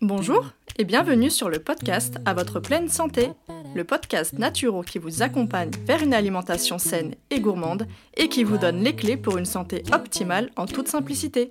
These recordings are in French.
Bonjour et bienvenue sur le podcast À votre pleine santé, le podcast naturo qui vous accompagne vers une alimentation saine et gourmande et qui vous donne les clés pour une santé optimale en toute simplicité.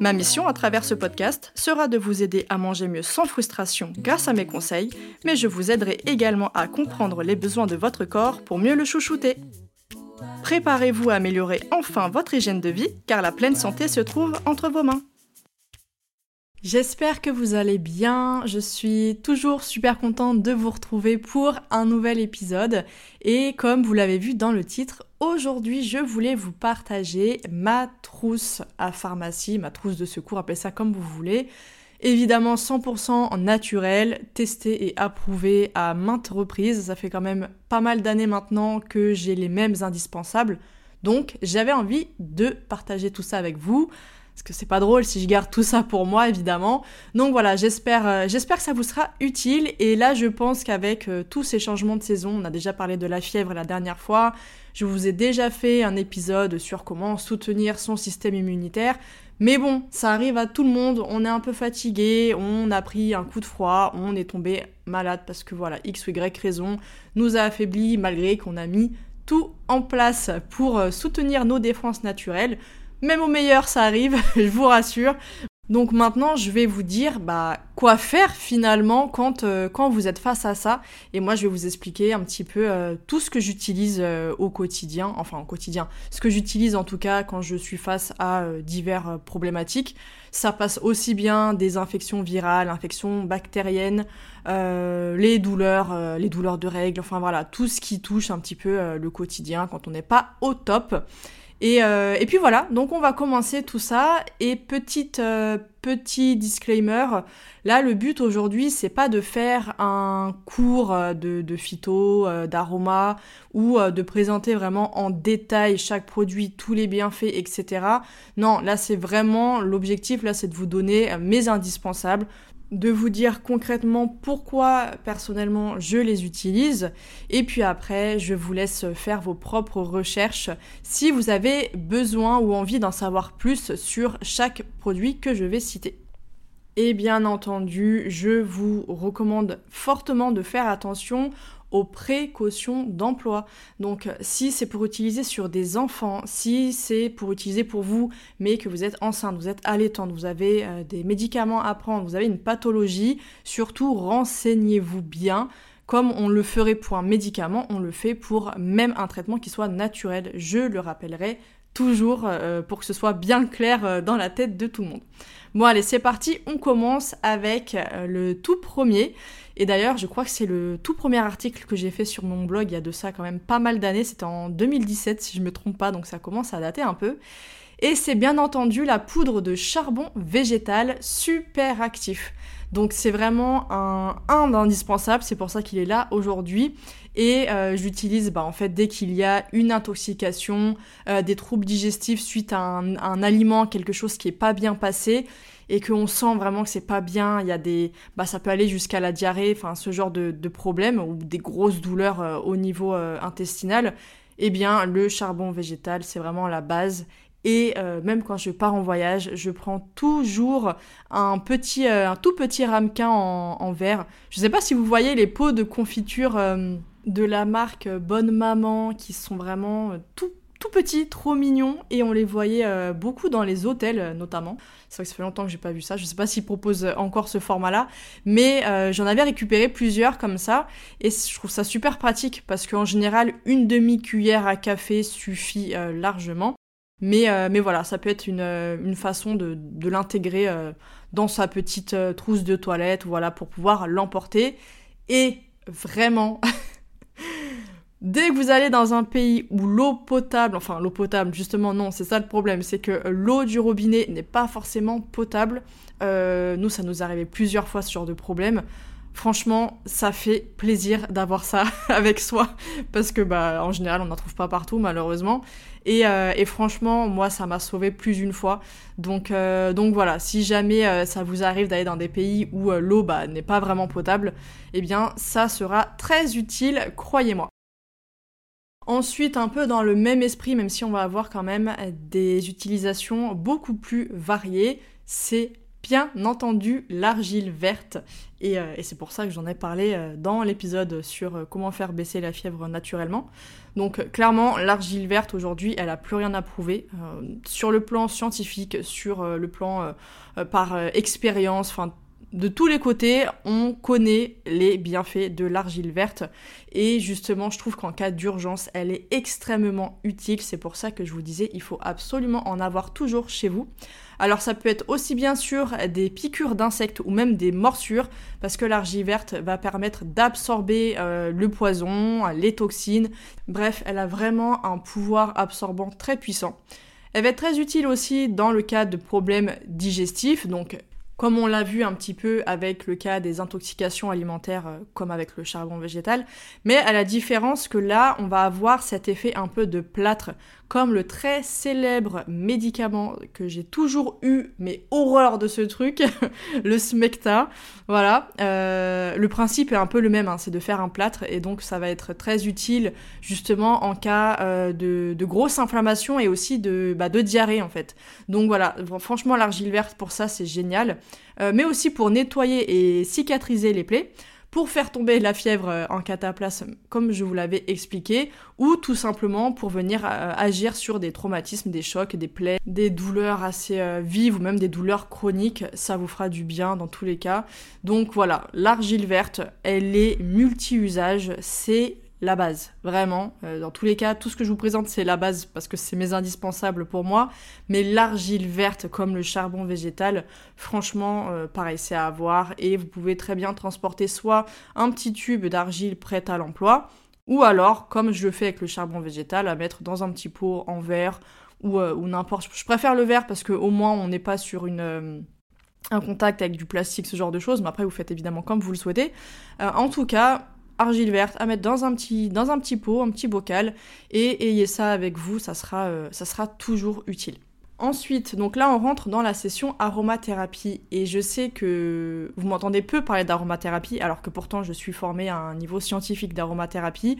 Ma mission à travers ce podcast sera de vous aider à manger mieux sans frustration grâce à mes conseils, mais je vous aiderai également à comprendre les besoins de votre corps pour mieux le chouchouter. Préparez-vous à améliorer enfin votre hygiène de vie car la pleine santé se trouve entre vos mains. J'espère que vous allez bien. Je suis toujours super contente de vous retrouver pour un nouvel épisode. Et comme vous l'avez vu dans le titre, aujourd'hui je voulais vous partager ma trousse à pharmacie, ma trousse de secours, appelez ça comme vous voulez. Évidemment 100% naturel, testé et approuvé à maintes reprises. Ça fait quand même pas mal d'années maintenant que j'ai les mêmes indispensables. Donc j'avais envie de partager tout ça avec vous parce que c'est pas drôle si je garde tout ça pour moi évidemment. Donc voilà, j'espère euh, j'espère que ça vous sera utile et là je pense qu'avec euh, tous ces changements de saison, on a déjà parlé de la fièvre la dernière fois, je vous ai déjà fait un épisode sur comment soutenir son système immunitaire. Mais bon, ça arrive à tout le monde, on est un peu fatigué, on a pris un coup de froid, on est tombé malade parce que voilà, X ou Y raison nous a affaibli malgré qu'on a mis tout en place pour euh, soutenir nos défenses naturelles. Même au meilleur, ça arrive, je vous rassure. Donc maintenant, je vais vous dire bah, quoi faire finalement quand, euh, quand vous êtes face à ça. Et moi, je vais vous expliquer un petit peu euh, tout ce que j'utilise euh, au quotidien, enfin au quotidien, ce que j'utilise en tout cas quand je suis face à divers problématiques. Ça passe aussi bien des infections virales, infections bactériennes, les douleurs, les douleurs de règles, enfin voilà, tout ce qui touche un petit peu le quotidien quand on n'est pas au top. Et, euh, et, puis voilà, donc on va commencer tout ça. Et petite, euh, petit disclaimer, là le but aujourd'hui c'est pas de faire un cours euh, de, de phyto, d'aroma ou de présenter vraiment en détail chaque produit, tous les bienfaits, etc. Non, là c'est vraiment l'objectif, là c'est de vous donner mes indispensables, de vous dire concrètement pourquoi personnellement je les utilise et puis après je vous laisse faire vos propres recherches si vous avez besoin ou envie d'en savoir plus sur chaque produit que je vais citer. Et bien entendu, je vous recommande fortement de faire attention aux précautions d'emploi. Donc si c'est pour utiliser sur des enfants, si c'est pour utiliser pour vous, mais que vous êtes enceinte, vous êtes allaitante, vous avez euh, des médicaments à prendre, vous avez une pathologie, surtout renseignez-vous bien. Comme on le ferait pour un médicament, on le fait pour même un traitement qui soit naturel. Je le rappellerai toujours euh, pour que ce soit bien clair euh, dans la tête de tout le monde. Bon allez, c'est parti, on commence avec le tout premier et d'ailleurs, je crois que c'est le tout premier article que j'ai fait sur mon blog il y a de ça quand même pas mal d'années. C'était en 2017 si je me trompe pas, donc ça commence à dater un peu. Et c'est bien entendu la poudre de charbon végétal super actif. Donc c'est vraiment un, indispensable, c'est pour ça qu'il est là aujourd'hui. Et euh, j'utilise bah, en fait dès qu'il y a une intoxication, euh, des troubles digestifs suite à un, aliment, quelque chose qui est pas bien passé et qu'on sent vraiment que c'est pas bien, il y a des, bah ça peut aller jusqu'à la diarrhée, enfin ce genre de, de problème ou des grosses douleurs euh, au niveau intestinal, eh bien le charbon végétal c'est vraiment la base. Et euh, même quand je pars en voyage, je prends toujours un un tout petit ramequin en, verre. Je sais pas si vous voyez les pots de confiture de la marque Bonne Maman qui sont vraiment tout petits, trop mignons, et on les voyait euh, beaucoup dans les hôtels euh, notamment. C'est vrai que ça fait longtemps que j'ai pas vu ça, je sais pas s'ils proposent encore ce format-là, mais euh, j'en avais récupéré plusieurs comme ça, et je trouve ça super pratique parce qu'en général, une demi-cuillère à café suffit largement. Mais, mais voilà, ça peut être une, une façon de, l'intégrer dans sa petite trousse de toilette, voilà, pour pouvoir l'emporter. Et vraiment, Dès que vous allez dans un pays où l'eau potable, enfin l'eau potable, justement non, c'est ça le problème, c'est que l'eau du robinet n'est pas forcément potable. Euh, nous, ça nous arrivait plusieurs fois ce genre de problème. Franchement, ça fait plaisir d'avoir ça avec soi parce que bah en général on n'en trouve pas partout malheureusement. Et, euh, franchement, moi ça m'a sauvé plus d'une fois. Donc euh, donc voilà, si jamais euh, ça vous arrive d'aller dans des pays où l'eau bah, n'est pas vraiment potable, eh bien ça sera très utile, croyez-moi. Ensuite, un peu dans le même esprit, même si on va avoir quand même des utilisations beaucoup plus variées, c'est bien entendu l'argile verte. Euh, et, c'est pour ça que j'en ai parlé euh, dans l'épisode sur euh, comment faire baisser la fièvre naturellement. Donc clairement, l'argile verte aujourd'hui, elle a plus rien à prouver sur le plan scientifique, sur le plan par expérience, enfin de tous les côtés, on connaît les bienfaits de l'argile verte et justement, je trouve qu'en cas d'urgence, elle est extrêmement utile. C'est pour ça que je vous disais, il faut absolument en avoir toujours chez vous. Alors ça peut être aussi bien sûr des piqûres d'insectes ou même des morsures parce que l'argile verte va permettre d'absorber euh, le poison, les toxines. Bref, elle a vraiment un pouvoir absorbant très puissant. Elle va être très utile aussi dans le cas de problèmes digestifs, donc comme on l'a vu un petit peu avec le cas des intoxications alimentaires euh, comme avec le charbon végétal, mais à la différence que là, on va avoir cet effet un peu de plâtre, comme le très célèbre médicament que j'ai toujours eu, mais horreur de ce truc, le Smecta. Voilà, euh, le principe est un peu le même, hein, c'est de faire un plâtre, et donc ça va être très utile justement en cas euh, de, de, grosse inflammation et aussi de, bah, de diarrhée en fait. Donc voilà, franchement l'argile verte pour ça c'est génial. Euh, mais aussi pour nettoyer et cicatriser les plaies, pour faire tomber la fièvre euh, en cataplasme, comme je vous l'avais expliqué, ou tout simplement pour venir euh, agir sur des traumatismes, des chocs, des plaies, des douleurs assez vives ou même des douleurs chroniques. Ça vous fera du bien dans tous les cas. Donc voilà, l'argile verte, elle est multi-usage, c'est la base, vraiment. Euh, dans tous les cas, tout ce que je vous présente, c'est la base parce que c'est mes indispensables pour moi. Mais l'argile verte, comme le charbon végétal, franchement, euh, pareil, c'est à avoir. Et vous pouvez très bien transporter soit un petit tube d'argile prêt à l'emploi, ou alors, comme je le fais avec le charbon végétal, à mettre dans un petit pot en verre ou, euh, ou n'importe. Je préfère le verre parce qu'au moins, on n'est pas sur une un contact avec du plastique, ce genre de choses, mais après vous faites évidemment comme vous le souhaitez. en tout cas, argile verte à mettre dans un petit, dans un petit pot, un petit bocal, et ayez ça avec vous, ça sera, euh, ça sera toujours utile. Ensuite, donc là on rentre dans la session aromathérapie et je sais que vous m'entendez peu parler d'aromathérapie alors que pourtant je suis formée à un niveau scientifique d'aromathérapie.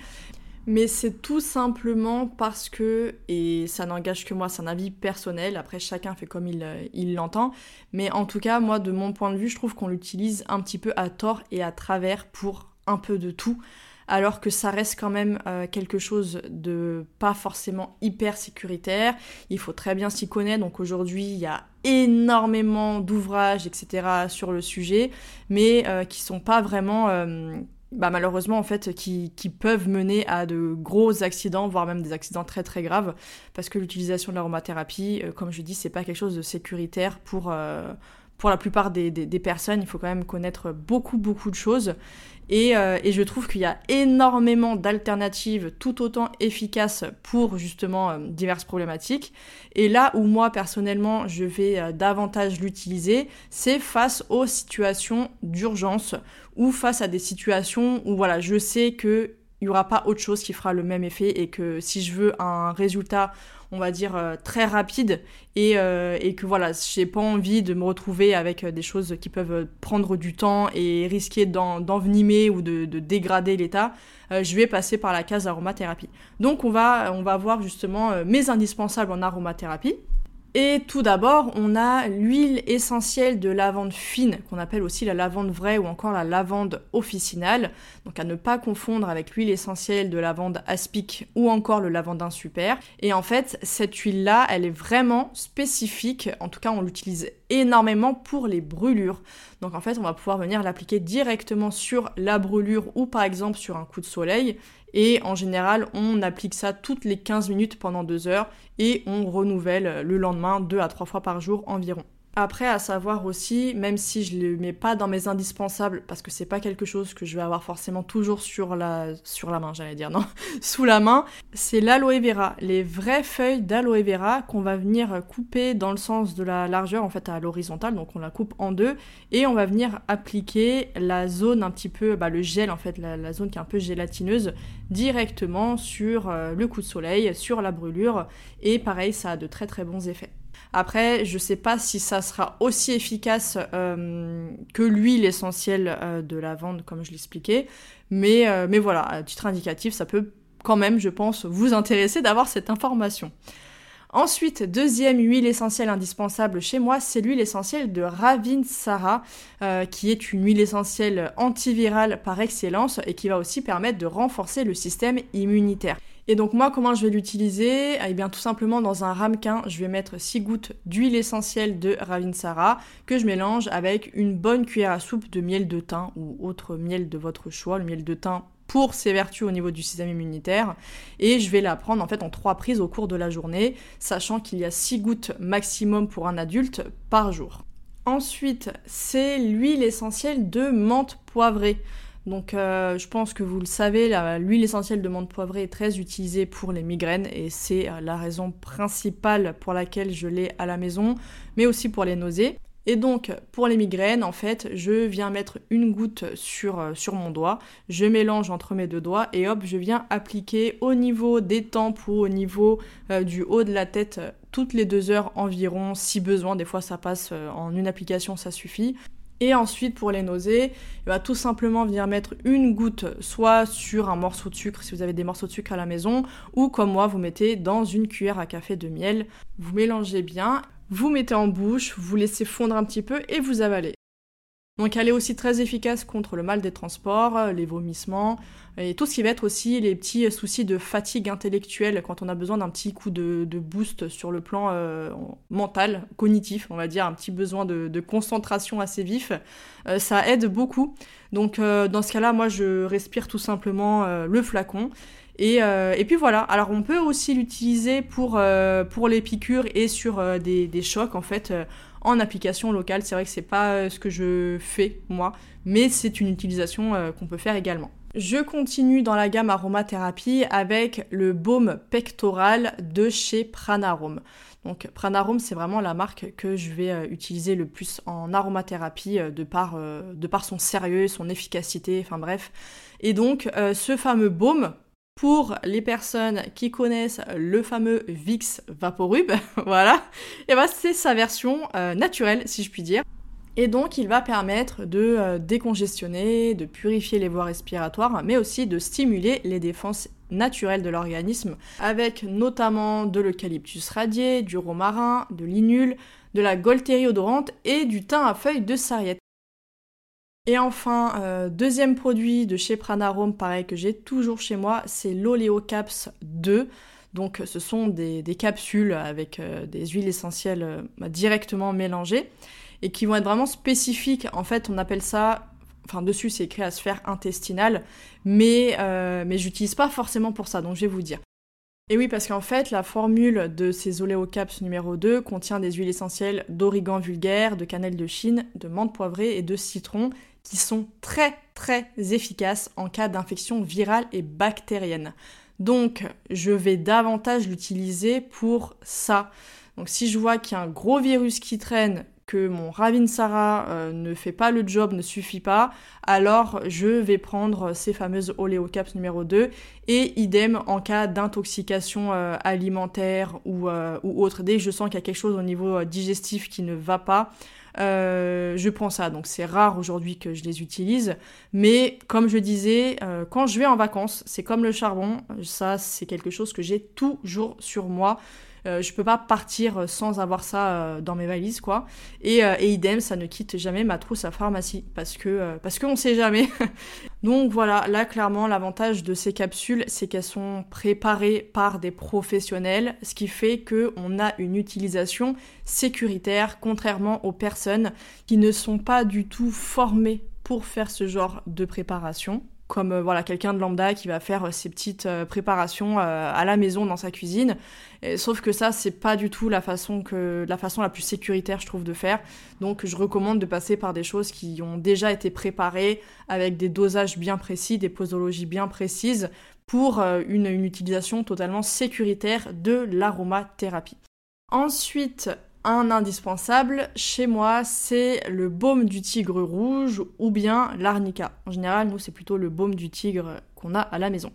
Mais c'est tout simplement parce que, et ça n'engage que moi, c'est un avis personnel, après chacun fait comme il l'entend, mais en tout cas, moi de mon point de vue, je trouve qu'on l'utilise un petit peu à tort et à travers pour un peu de tout, alors que ça reste quand même euh, quelque chose de pas forcément hyper sécuritaire. Il faut très bien s'y connaître. Donc aujourd'hui, il y a énormément d'ouvrages, etc. sur le sujet, mais euh, qui sont pas vraiment euh, bah, malheureusement en fait qui, peuvent mener à de gros accidents voire même des accidents très très graves parce que l'utilisation de l'aromathérapie comme je dis c'est pas quelque chose de sécuritaire pour pour la plupart des, des, personnes il faut quand même connaître beaucoup beaucoup de choses euh, et, je trouve qu'il y a énormément d'alternatives tout autant efficaces pour justement euh, diverses problématiques. Et là où moi personnellement je vais euh, davantage l'utiliser, c'est face aux situations d'urgence ou face à des situations où voilà, je sais que il n'y aura pas autre chose qui fera le même effet et que si je veux un résultat on va dire, euh, très rapide et, euh, et que voilà, j'ai pas envie de me retrouver avec euh, des choses qui peuvent prendre du temps et risquer d'envenimer ou de, de dégrader l'état, je vais passer par la case aromathérapie. Donc on va, on va voir justement mes indispensables en aromathérapie. Et tout d'abord, on a l'huile essentielle de lavande fine, qu'on appelle aussi la lavande vraie ou encore la lavande officinale. Donc à ne pas confondre avec l'huile essentielle de lavande aspic ou encore le lavandin super. Et en fait, cette huile-là, elle est vraiment spécifique. En tout cas, on l'utilise énormément pour les brûlures. Donc en fait, on va pouvoir venir l'appliquer directement sur la brûlure ou par exemple sur un coup de soleil. Et en général, on applique ça toutes les 15 minutes pendant 2 heures et on renouvelle le lendemain 2 à 3 fois par jour environ. Après, à savoir aussi, même si je ne le mets pas dans mes indispensables, parce que c'est pas quelque chose que je vais avoir forcément toujours sur la, sur la main, j'allais dire, non, sous la main, c'est l'aloe vera. Les vraies feuilles d'aloe vera qu'on va venir couper dans le sens de la largeur, en fait, à l'horizontale, donc on la coupe en deux, et on va venir appliquer la zone un petit peu, bah, le gel, en fait, la, zone qui est un peu gélatineuse, directement sur euh, le coup de soleil, sur la brûlure, et pareil, ça a de très très bons effets. Après, je sais pas si ça sera aussi efficace euh, que l'huile essentielle euh, de lavande, comme je l'expliquais. Mais, euh, mais voilà, à titre indicatif, ça peut quand même, je pense, vous intéresser d'avoir cette information. Ensuite, deuxième huile essentielle indispensable chez moi, c'est l'huile essentielle de Ravinsara, qui est une huile essentielle antivirale par excellence et qui va aussi permettre de renforcer le système immunitaire. Et donc moi, comment je vais l'utiliser? Eh bien tout simplement dans un ramequin, je vais mettre 6 gouttes d'huile essentielle de Ravinsara que je mélange avec une bonne cuillère à soupe de miel de thym ou autre miel de votre choix, le miel de thym pour ses vertus au niveau du système immunitaire et je vais la prendre en fait en trois prises au cours de la journée, sachant qu'il y a 6 gouttes maximum pour un adulte par jour. Ensuite, c'est l'huile essentielle de menthe poivrée. Donc euh, je pense que vous le savez, l'huile essentielle de menthe poivrée est très utilisée pour les migraines et c'est euh, la raison principale pour laquelle je l'ai à la maison, mais aussi pour les nausées. Et donc, pour les migraines, en fait, je viens mettre une goutte sur, euh, sur mon doigt, je mélange entre mes deux doigts et hop, je viens appliquer au niveau des tempes ou au niveau du haut de la tête toutes les deux heures environ, si besoin. Des fois, ça passe en une application, ça suffit. Et ensuite, pour les nausées, il va tout simplement venir mettre une goutte soit sur un morceau de sucre si vous avez des morceaux de sucre à la maison, ou comme moi, vous mettez dans une cuillère à café de miel. Vous mélangez bien, vous mettez en bouche, vous laissez fondre un petit peu et vous avalez. Donc elle est aussi très efficace contre le mal des transports, euh, les vomissements, et tout ce qui va être aussi les petits soucis de fatigue intellectuelle quand on a besoin d'un petit coup de, boost sur le plan euh, mental, cognitif, on va dire, un petit besoin de, concentration assez vif. Euh, ça aide beaucoup. Donc dans ce cas-là, moi je respire tout simplement le flacon. Et, puis voilà, alors on peut aussi l'utiliser pour, les piqûres et sur des, chocs en fait en application locale. C'est vrai que c'est pas euh, ce que je fais moi, mais c'est une utilisation euh, qu'on peut faire également. Je continue dans la gamme aromathérapie avec le baume pectoral de chez Pranarome. Donc Pranarome, c'est vraiment la marque que je vais euh, utiliser le plus en aromathérapie de par, de par son sérieux, son efficacité, enfin bref. Et donc ce fameux baume pour les personnes qui connaissent le fameux Vix Vaporub, voilà, et ben c'est sa version euh, naturelle, si je puis dire. Et donc, il va permettre de euh, décongestionner, de purifier les voies respiratoires, mais aussi de stimuler les défenses naturelles de l'organisme, avec notamment de l'eucalyptus radié, du romarin, de l'inule, de la golterie odorante et du thym à feuilles de sarriette. Et enfin, euh, deuxième produit de chez Pranarome, pareil que j'ai toujours chez moi, c'est l'Oleocaps 2. Donc ce sont des, capsules avec euh, des huiles essentielles euh, directement mélangées et qui vont être vraiment spécifiques. En fait, on appelle ça, enfin dessus c'est écrit à sphère intestinale, mais, mais j'utilise pas forcément pour ça, donc je vais vous dire. Et oui, parce qu'en fait, la formule de ces oléocaps numéro 2 contient des huiles essentielles d'origan vulgaire, de cannelle de Chine, de menthe poivrée et de citron, qui sont très très efficaces en cas d'infection virale et bactérienne. Donc je vais davantage l'utiliser pour ça. Donc si je vois qu'il y a un gros virus qui traîne, que mon Ravinsara euh, ne fait pas le job, ne suffit pas, alors je vais prendre ces fameuses Oleocaps numéro 2 et idem en cas d'intoxication euh, alimentaire ou, euh, ou, autre. Dès que je sens qu'il y a quelque chose au niveau digestif qui ne va pas, euh, je prends ça. Donc c'est rare aujourd'hui que je les utilise. Mais comme je disais, euh, quand je vais en vacances, c'est comme le charbon. Ça, c'est quelque chose que j'ai toujours sur moi. Euh, je peux pas partir sans avoir ça euh, dans mes valises, quoi. Et, et, idem, ça ne quitte jamais ma trousse à pharmacie parce que parce qu'on sait jamais. Donc voilà, là clairement l'avantage de ces capsules, c'est qu'elles sont préparées par des professionnels, ce qui fait que on a une utilisation sécuritaire, contrairement aux personnes qui ne sont pas du tout formées pour faire ce genre de préparation. Comme euh, voilà quelqu'un de lambda qui va faire ses petites préparations à la maison dans sa cuisine. sauf que ça, c'est pas du tout la façon que la façon la plus sécuritaire, je trouve, de faire. Donc, je recommande de passer par des choses qui ont déjà été préparées avec des dosages bien précis, des posologies bien précises pour une utilisation totalement sécuritaire de l'aromathérapie. Ensuite, un indispensable chez moi, c'est le baume du tigre rouge ou bien l'arnica. En général, nous, c'est plutôt le baume du tigre qu'on a à la maison.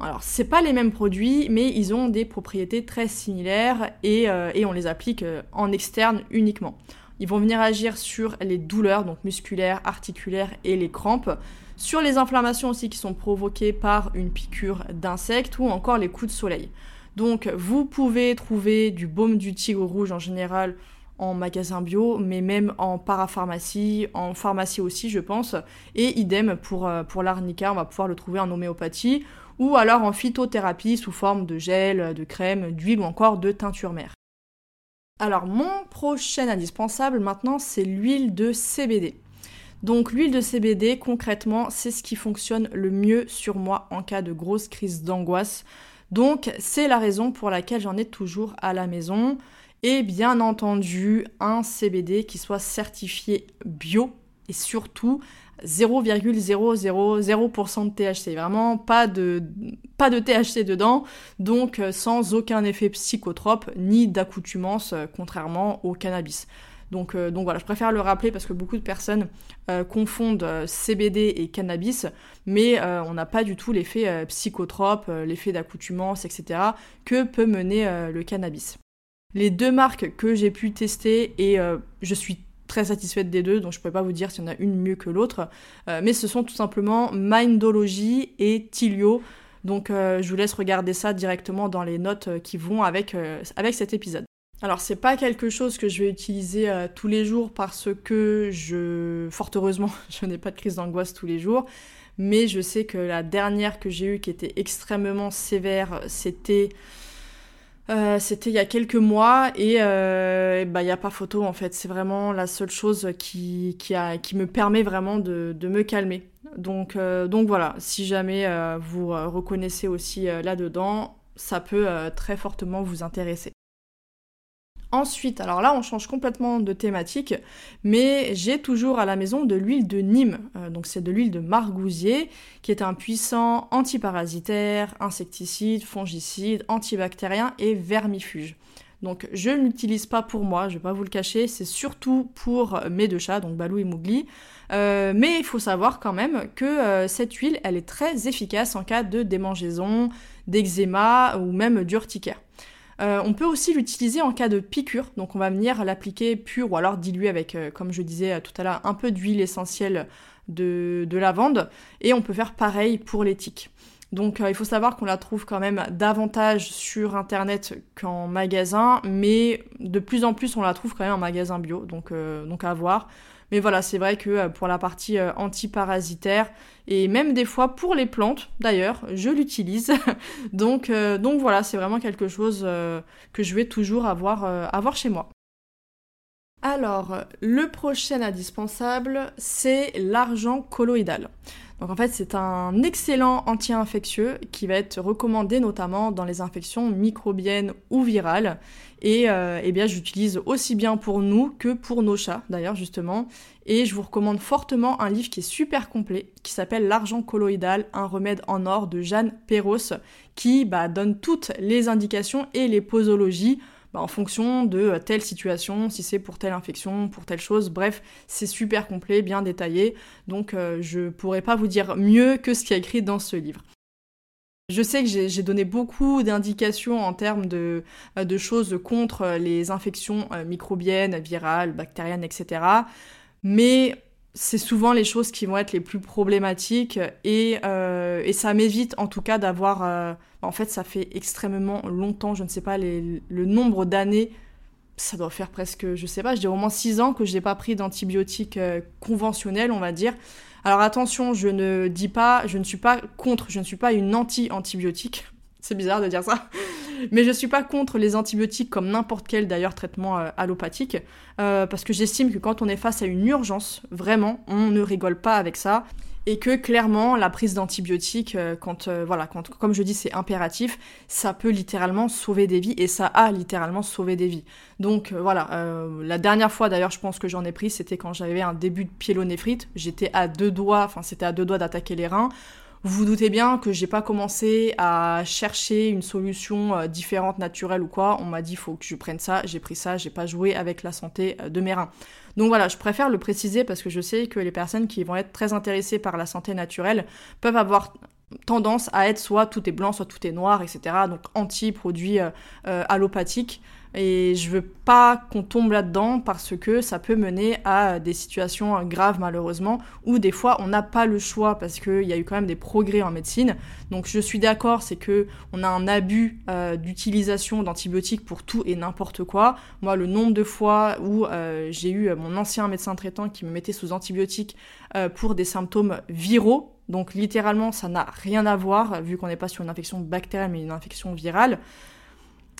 Alors, c'est pas les mêmes produits, mais ils ont des propriétés très similaires et, euh, on les applique euh, en externe uniquement. Ils vont venir agir sur les douleurs, donc musculaires, articulaires et les crampes, sur les inflammations aussi qui sont provoquées par une piqûre d'insectes ou encore les coups de soleil. Donc vous pouvez trouver du baume du tigre rouge en général en magasin bio, mais même en parapharmacie, en pharmacie aussi je pense, et idem pour, euh, pour l'arnica, on va pouvoir le trouver en homéopathie, ou alors en phytothérapie sous forme de gel, de crème, d'huile ou encore de teinture mère. Alors mon prochain indispensable maintenant c'est l'huile de CBD. Donc l'huile de CBD concrètement c'est ce qui fonctionne le mieux sur moi en cas de grosse crise d'angoisse. Donc c'est la raison pour laquelle j'en ai toujours à la maison. Et bien entendu, un CBD qui soit certifié bio et surtout 0,000% de THC. Vraiment pas de, pas de THC dedans, donc euh, sans aucun effet psychotrope ni d'accoutumance, euh, contrairement au cannabis. Euh, donc, voilà, je préfère le rappeler parce que beaucoup de personnes euh, confondent euh, CBD et cannabis, mais on n'a pas du tout l'effet psychotrope, l'effet d'accoutumance, etc., que peut mener le cannabis. Les deux marques que j'ai pu tester, et je suis très satisfaite des deux, donc je ne pourrais pas vous dire s'il y en a une mieux que l'autre, mais ce sont tout simplement Mindology et Tilio. Donc je vous laisse regarder ça directement dans les notes qui vont avec, avec cet épisode. Alors c'est pas quelque chose que je vais utiliser euh, tous les jours parce que je, fort heureusement, je n'ai pas de crise d'angoisse tous les jours, mais je sais que la dernière que j'ai eue qui était extrêmement sévère, c'était euh, c'était il y a quelques mois et euh, bah il n'y a pas photo en fait. C'est vraiment la seule chose qui, qui, me permet vraiment de, de me calmer. Donc, donc voilà, si jamais vous reconnaissez aussi là-dedans, ça peut très fortement vous intéresser. Ensuite, alors là on change complètement de thématique, mais j'ai toujours à la maison de l'huile de Nîmes. Euh, donc c'est de l'huile de margousier, qui est un puissant antiparasitaire, insecticide, fongicide, antibactérien et vermifuge. Donc je ne l'utilise pas pour moi, je vais pas vous le cacher, c'est surtout pour mes deux chats, donc Balou et Mougli. Euh, mais il faut savoir quand même que euh, cette huile, elle est très efficace en cas de démangeaison, d'eczéma ou même d'urticaire. Euh, on peut aussi l'utiliser en cas de piqûre, donc on va venir l'appliquer pur ou alors dilué avec, euh, comme je disais euh, tout à l'heure, un peu d'huile essentielle de, lavande, et on peut faire pareil pour les tiques. Donc il faut savoir qu'on la trouve quand même davantage sur internet qu'en magasin, mais de plus en plus on la trouve quand même en magasin bio, donc, à voir. Mais voilà, c'est vrai que pour la partie antiparasitaire et même des fois pour les plantes, d'ailleurs, je l'utilise. donc, euh, donc voilà, c'est vraiment quelque chose que je vais toujours avoir, avoir chez moi. Alors, le prochain indispensable, c'est l'argent colloïdal. Donc en fait, c'est un excellent anti-infectieux qui va être recommandé notamment dans les infections microbiennes ou virales. Et euh, eh bien, j'utilise aussi bien pour nous que pour nos chats, d'ailleurs, justement. Et je vous recommande fortement un livre qui est super complet, qui s'appelle L'argent colloïdal, un remède en or de Jeanne Perros, qui bah, donne toutes les indications et les posologies bah, en fonction de euh, telle situation, si c'est pour telle infection, pour telle chose. Bref, c'est super complet, bien détaillé. Donc euh, je pourrais pas vous dire mieux que ce qui est écrit dans ce livre. Je sais que j'ai donné beaucoup d'indications en termes de, euh, choses contre les infections microbiennes, virales, bactériennes, etc. Mais c'est souvent les choses qui vont être les plus problématiques et, euh, ça m'évite en tout cas d'avoir... Euh, en fait, ça fait extrêmement longtemps, je ne sais pas le nombre d'années, ça doit faire presque, je sais pas, je dirais au moins 6 ans que je n'ai pas pris d'antibiotiques euh, conventionnels, on va dire. Alors attention, je ne dis pas, je ne suis pas contre, je ne suis pas une anti-antibiotique. C'est bizarre de dire ça. Mais je suis pas contre les antibiotiques comme n'importe quel d'ailleurs traitement euh, allopathique, euh, parce que j'estime que quand on est face à une urgence, vraiment, on ne rigole pas avec ça et que clairement la prise d'antibiotiques, euh, quand voilà, quand comme je dis c'est impératif, ça peut littéralement sauver des vies et ça a littéralement sauvé des vies. Donc voilà, la dernière fois d'ailleurs je pense que j'en ai pris, c'était quand j'avais un début de pyélonéphrite, j'étais à deux doigts, enfin c'était à deux doigts d'attaquer les reins. Vous vous doutez bien que j'ai pas commencé à chercher une solution euh, différente, naturelle ou quoi. On m'a dit faut que je prenne ça, j'ai pris ça, j'ai pas joué avec la santé euh, de mes reins. Donc voilà, je préfère le préciser parce que je sais que les personnes qui vont être très intéressées par la santé naturelle peuvent avoir tendance à être soit tout est blanc, soit tout est noir, etc. Donc anti-produits euh, allopathiques. Et je veux pas qu'on tombe là-dedans parce que ça peut mener à des situations graves malheureusement, où des fois on n'a pas le choix parce qu'il y a eu quand même des progrès en médecine. Donc je suis d'accord, c'est que on a un abus euh, d'utilisation d'antibiotiques pour tout et n'importe quoi. Moi, le nombre de fois où euh, j'ai eu mon ancien médecin traitant qui me mettait sous antibiotiques euh, pour des symptômes viraux, donc littéralement ça n'a rien à voir vu qu'on n'est pas sur une infection bactérienne mais une infection virale.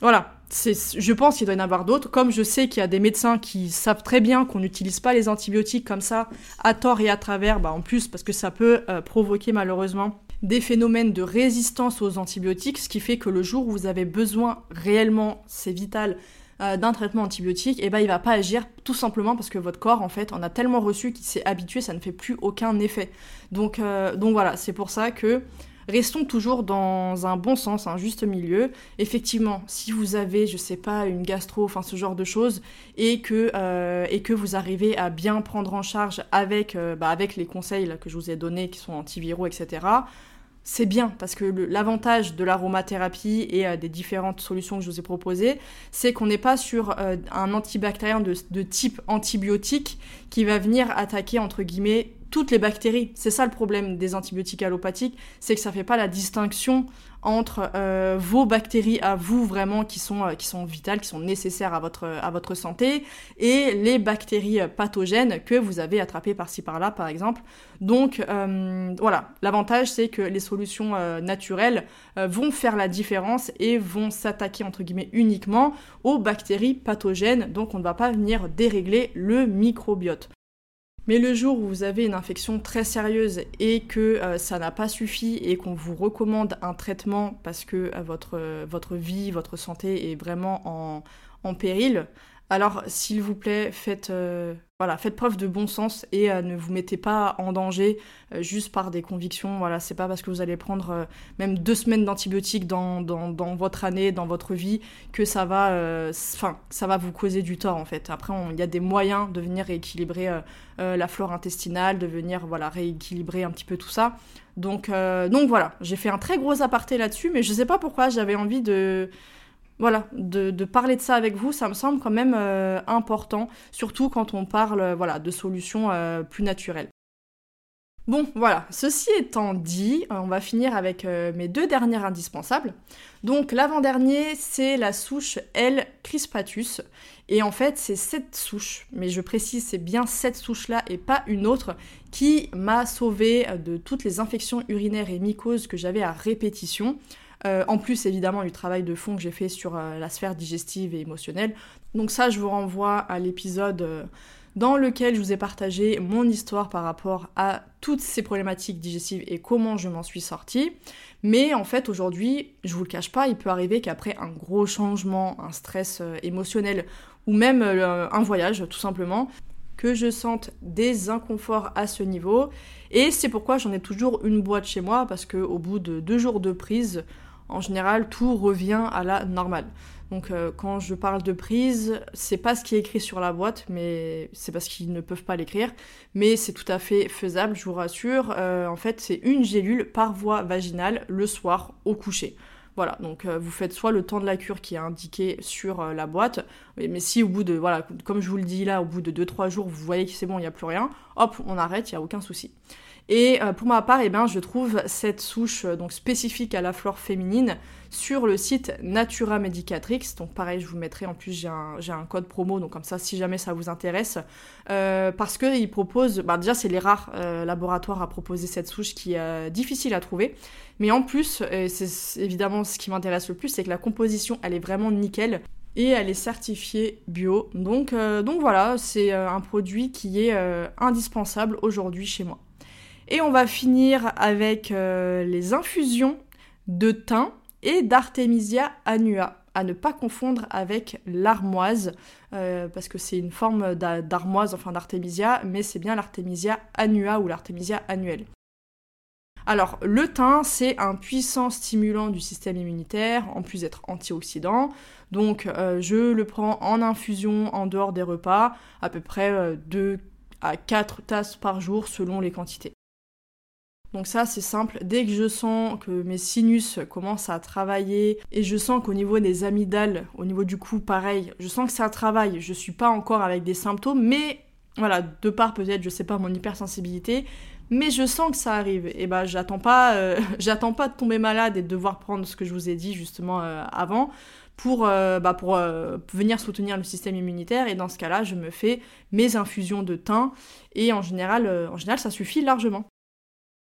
Voilà, je pense qu'il doit y en avoir d'autres. Comme je sais qu'il y a des médecins qui savent très bien qu'on n'utilise pas les antibiotiques comme ça, à tort et à travers, bah en plus parce que ça peut euh, provoquer malheureusement des phénomènes de résistance aux antibiotiques, ce qui fait que le jour où vous avez besoin réellement, c'est vital, euh, d'un traitement antibiotique, et eh ben il va pas agir tout simplement parce que votre corps en fait en a tellement reçu qu'il s'est habitué, ça ne fait plus aucun effet. Donc, euh, donc voilà, c'est pour ça que restons toujours dans un bon sens, un juste milieu. Effectivement, si vous avez, je sais pas, une gastro, enfin ce genre de choses, et que, euh, vous arrivez à bien prendre en charge avec, euh, bah, avec les conseils que je vous ai donnés, qui sont antiviraux, etc., c'est bien parce que l'avantage de l'aromathérapie et euh, des différentes solutions que je vous ai proposées, c'est qu'on n'est pas sur un antibactérien de, de, type antibiotique qui va venir attaquer entre guillemets toutes les bactéries. C'est ça le problème des antibiotiques allopathiques, c'est que ça fait pas la distinction entre euh, vos bactéries à vous vraiment qui sont, euh, qui sont vitales, qui sont nécessaires à votre, à votre santé, et les bactéries pathogènes que vous avez attrapées par-ci par-là, par exemple. Donc euh, voilà, l'avantage c'est que les solutions naturelles vont faire la différence et vont s'attaquer entre guillemets uniquement aux bactéries pathogènes, donc on ne va pas venir dérégler le microbiote. Mais le jour où vous avez une infection très sérieuse et que euh, ça n'a pas suffi et qu'on vous recommande un traitement parce que euh, votre, euh, votre vie, votre santé est vraiment en, en péril, alors s'il vous plaît, faites, voilà, faites preuve de bon sens et euh, ne vous mettez pas en danger euh, juste par des convictions. Voilà, c'est pas parce que vous allez prendre euh, même deux semaines d'antibiotiques dans, votre année, dans votre vie, que ça va, ça va vous causer du tort en fait. Après, il y a des moyens de venir rééquilibrer la flore intestinale, de venir voilà rééquilibrer un petit peu tout ça. Donc, donc voilà, j'ai fait un très gros aparté là-dessus, mais je sais pas pourquoi j'avais envie de voilà, de, parler de ça avec vous, ça me semble quand même euh, important, surtout quand on parle euh, voilà, de solutions euh, plus naturelles. Bon, voilà, ceci étant dit, on va finir avec mes deux dernières indispensables. Donc l'avant-dernier, c'est la souche L. crispatus. Et en fait, c'est cette souche, mais je précise, c'est bien cette souche-là et pas une autre, qui m'a sauvé de toutes les infections urinaires et mycoses que j'avais à répétition. Euh, en plus, évidemment, du travail de fond que j'ai fait sur euh, la sphère digestive et émotionnelle. Donc ça, je vous renvoie à l'épisode euh, dans lequel je vous ai partagé mon histoire par rapport à toutes ces problématiques digestives et comment je m'en suis sortie. Mais en fait, aujourd'hui, je vous le cache pas, il peut arriver qu'après un gros changement, un stress émotionnel ou même un voyage, tout simplement, que je sente des inconforts à ce niveau. Et c'est pourquoi j'en ai toujours une boîte chez moi, parce qu'au bout de deux jours de prise, en général, tout revient à la normale. Donc euh, quand je parle de prise, c'est pas ce qui est écrit sur la boîte, mais c'est parce qu'ils ne peuvent pas l'écrire. Mais c'est tout à fait faisable, je vous rassure. Euh, en fait, c'est une gélule par voie vaginale le soir au coucher. Voilà, donc euh, vous faites soit le temps de la cure qui est indiqué sur la boîte, mais si au bout de, voilà, comme je vous le dis là, au bout de 2-3 jours, vous voyez que c'est bon, il n'y a plus rien, hop, on arrête, il n'y a aucun souci. Et pour ma part, eh ben, je trouve cette souche donc spécifique à la flore féminine sur le site Natura Medicatrix. Donc pareil, je vous mettrai en plus, j'ai un, code promo, donc comme ça, si jamais ça vous intéresse. Euh, parce qu'ils proposent, bah déjà c'est les rares euh, laboratoires à proposer cette souche qui est euh, difficile à trouver. Mais en plus, c'est évidemment ce qui m'intéresse le plus, c'est que la composition, elle est vraiment nickel et elle est certifiée bio. Donc, donc voilà, c'est un produit qui est indispensable aujourd'hui chez moi. Et on va finir avec les infusions de thym et d'Artemisia annua, à ne pas confondre avec l'armoise, euh, parce que c'est une forme d'armoise, enfin d'Artemisia, mais c'est bien l'Artemisia annua ou l'Artemisia annuelle. Alors, le thym, c'est un puissant stimulant du système immunitaire, en plus d'être antioxydant. Donc, euh, je le prends en infusion en dehors des repas, à peu près 2 euh, à 4 tasses par jour selon les quantités. Donc ça c'est simple, dès que je sens que mes sinus commencent à travailler et je sens qu'au niveau des amygdales, au niveau du cou pareil, je sens que ça travaille, je suis pas encore avec des symptômes, mais voilà, de part peut-être, je sais pas, mon hypersensibilité, mais je sens que ça arrive. Et ben j'attends pas, euh, j'attends pas de tomber malade et de devoir prendre ce que je vous ai dit justement euh, avant pour, euh, bah, pour venir soutenir le système immunitaire. Et dans ce cas-là, je me fais mes infusions de thym et en général, en général, ça suffit largement.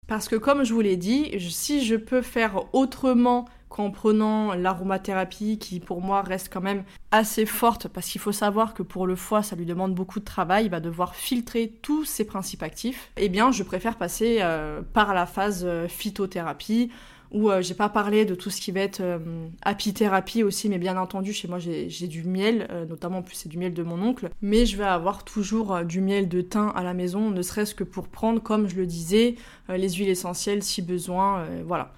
Parce que comme je vous l'ai dit, si je peux faire autrement qu'en prenant l'aromathérapie qui pour moi reste quand même assez forte parce qu'il faut savoir que pour le foie ça lui demande beaucoup de travail, il va devoir filtrer tous ses principes actifs, eh bien je préfère passer euh, par la phase euh, phytothérapie où euh, j'ai pas parlé de tout ce qui va être euh, apithérapie aussi, mais bien entendu, chez moi j'ai du miel, euh, notamment en plus c'est du miel de mon oncle, mais je vais avoir toujours du miel de thym à la maison, ne serait-ce que pour prendre, comme je le disais, les huiles essentielles si besoin, voilà.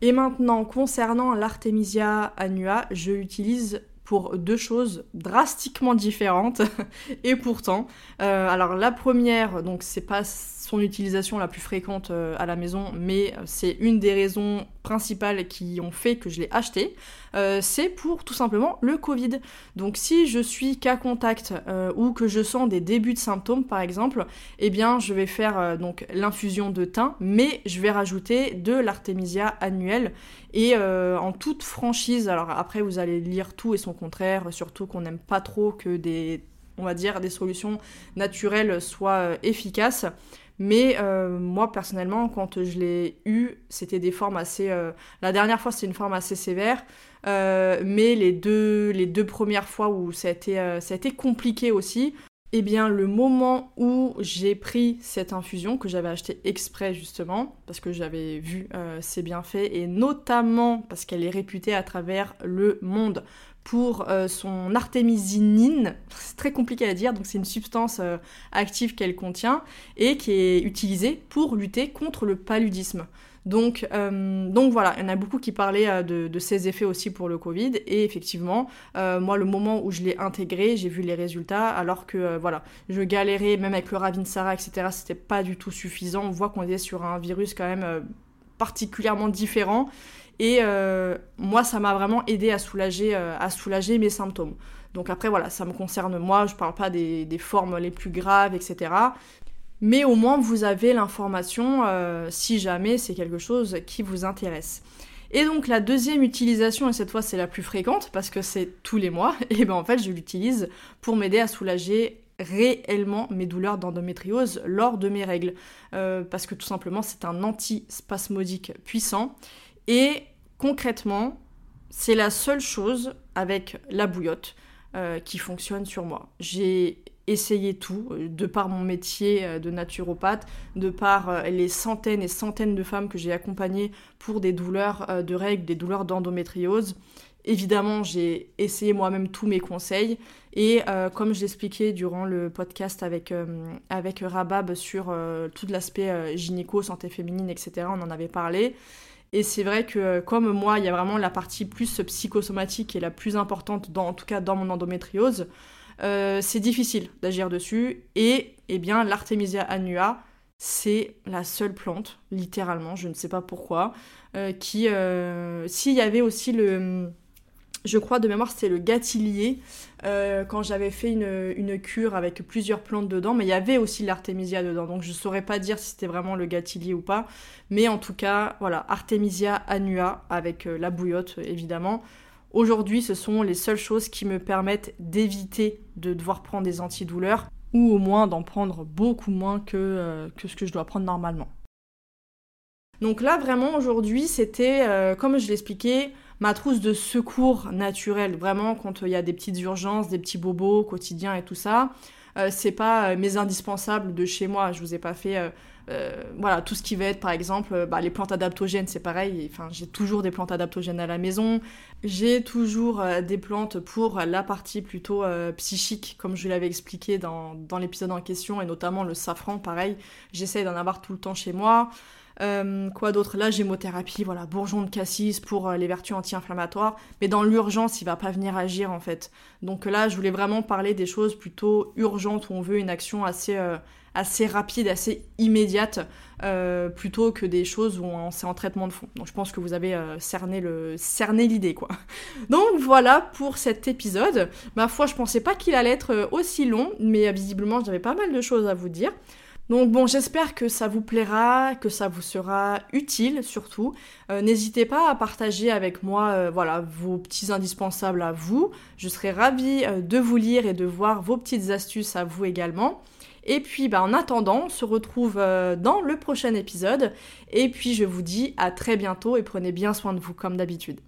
Et maintenant, concernant l'Artemisia annua, je l'utilise pour deux choses drastiquement différentes et pourtant alors la première donc c'est pas son utilisation la plus fréquente euh, à la maison, mais euh, c'est une des raisons principales qui ont fait que je l'ai acheté, euh, c'est pour tout simplement le Covid. Donc si je suis cas contact ou que je sens des débuts de symptômes par exemple, eh bien je vais faire donc l'infusion de thym, mais je vais rajouter de l'artémisia annuelle et en toute franchise. Alors après vous allez lire tout et son contraire, surtout qu'on n'aime pas trop que des on va dire des solutions naturelles soient efficaces. Mais euh, moi, personnellement, quand je l'ai eu, c'était des formes assez... Euh, la dernière fois, c'était une forme assez sévère. Euh, mais les deux, les deux premières fois où ça a été, ça a été compliqué aussi, eh bien, le moment où j'ai pris cette infusion, que j'avais acheté exprès justement, parce que j'avais vu ses bienfaits, et notamment parce qu'elle est réputée à travers le monde pour euh, son artémisinine, c'est très compliqué à dire, donc c'est une substance euh, active qu'elle contient et qui est utilisée pour lutter contre le paludisme. Donc, euh, donc voilà, il y en a beaucoup qui parlaient de, ses effets aussi pour le Covid. Et effectivement, moi, le moment où je l'ai intégré, j'ai vu les résultats, alors que voilà, je galérais, même avec le Ravinsara, etc., c'était pas du tout suffisant. On voit qu'on était sur un virus quand même particulièrement différent. Et euh, moi, ça m'a vraiment aidé à soulager, euh, à soulager mes symptômes. Donc après, voilà, ça me concerne moi, je parle pas des, formes les plus graves, etc. Mais au moins, vous avez l'information euh, si jamais c'est quelque chose qui vous intéresse. Et donc la deuxième utilisation, et cette fois c'est la plus fréquente parce que c'est tous les mois, et ben en fait je l'utilise pour m'aider à soulager réellement mes douleurs d'endométriose lors de mes règles. parce que tout simplement c'est un antispasmodique puissant et concrètement, c'est la seule chose avec la bouillotte euh, qui fonctionne sur moi. J'ai essayé tout, euh, de par mon métier euh, de naturopathe, de par les centaines et centaines de femmes que j'ai accompagnées pour des douleurs de règles, des douleurs d'endométriose. Évidemment, j'ai essayé moi-même tous mes conseils et comme je l'expliquais durant le podcast avec, avec Rabab sur tout l'aspect gynéco, santé féminine, etc., on en avait parlé. Et c'est vrai que comme moi, il y a vraiment la partie plus psychosomatique qui est la plus importante, dans, en tout cas dans mon endométriose, euh, c'est difficile d'agir dessus. Et eh bien, l'Artemisia annua, c'est la seule plante, littéralement, je ne sais pas pourquoi, euh, qui, euh, s'il y avait aussi le je crois de mémoire c'était le gâtillier euh, quand j'avais fait une, cure avec plusieurs plantes dedans mais il y avait aussi l'artémisia dedans donc je saurais pas dire si c'était vraiment le gâtillier ou pas mais en tout cas voilà artémisia annua avec euh, la bouillotte évidemment. Aujourd'hui ce sont les seules choses qui me permettent d'éviter de devoir prendre des antidouleurs ou au moins d'en prendre beaucoup moins que, euh, que ce que je dois prendre normalement. Donc là vraiment aujourd'hui c'était comme je l'expliquais ma trousse de secours naturel, vraiment quand il y a des petites urgences, des petits bobos quotidiens et tout ça. Euh, c'est pas euh, mes indispensables de chez moi. Je vous ai pas fait euh, voilà tout ce qui va être par exemple bah, les plantes adaptogènes, c'est pareil. Enfin, j'ai toujours des plantes adaptogènes à la maison. J'ai toujours des plantes pour la partie plutôt psychique, comme je l'avais expliqué dans, dans l'épisode en question, et notamment le safran, pareil. J'essaie d'en avoir tout le temps chez moi. Euh, quoi d'autre? La gémothérapie, voilà, bourgeon de cassis pour euh, les vertus anti-inflammatoires. Mais dans l'urgence, il va pas venir agir en fait. Donc là, je voulais vraiment parler des choses plutôt urgentes où on veut une action assez, euh, assez rapide, assez immédiate, plutôt que des choses où c'est en traitement de fond. Donc je pense que vous avez cerné le cerné l'idée quoi. Donc voilà pour cet épisode. Ma foi, je pensais pas qu'il allait être aussi long, mais visiblement j'avais pas mal de choses à vous dire. Donc bon, j'espère que ça vous plaira, que ça vous sera utile surtout. Euh, n'hésitez pas à partager avec moi euh, voilà, vos petits indispensables à vous. Je serai ravie euh, de vous lire et de voir vos petites astuces à vous également. Et puis bah, en attendant, on se retrouve dans le prochain épisode. Et puis je vous dis à très bientôt et prenez bien soin de vous comme d'habitude.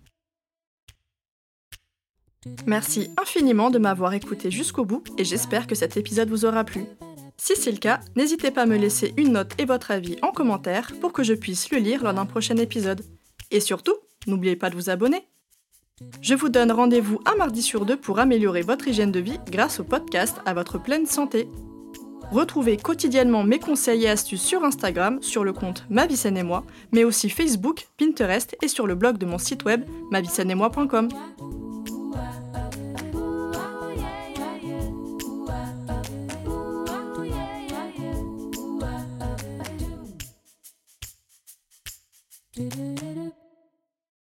Merci infiniment de m'avoir écouté jusqu'au bout et j'espère que cet épisode vous aura plu. Si c'est le cas, n'hésitez pas à me laisser une note et votre avis en commentaire pour que je puisse le lire lors d'un prochain épisode. Et surtout, n'oubliez pas de vous abonner. Je vous donne rendez-vous un mardi sur deux pour améliorer votre hygiène de vie grâce au podcast à votre pleine santé. Retrouvez quotidiennement mes conseils et astuces sur Instagram, sur le compte Ma et moi, mais aussi Facebook, Pinterest et sur le blog de mon site web do do do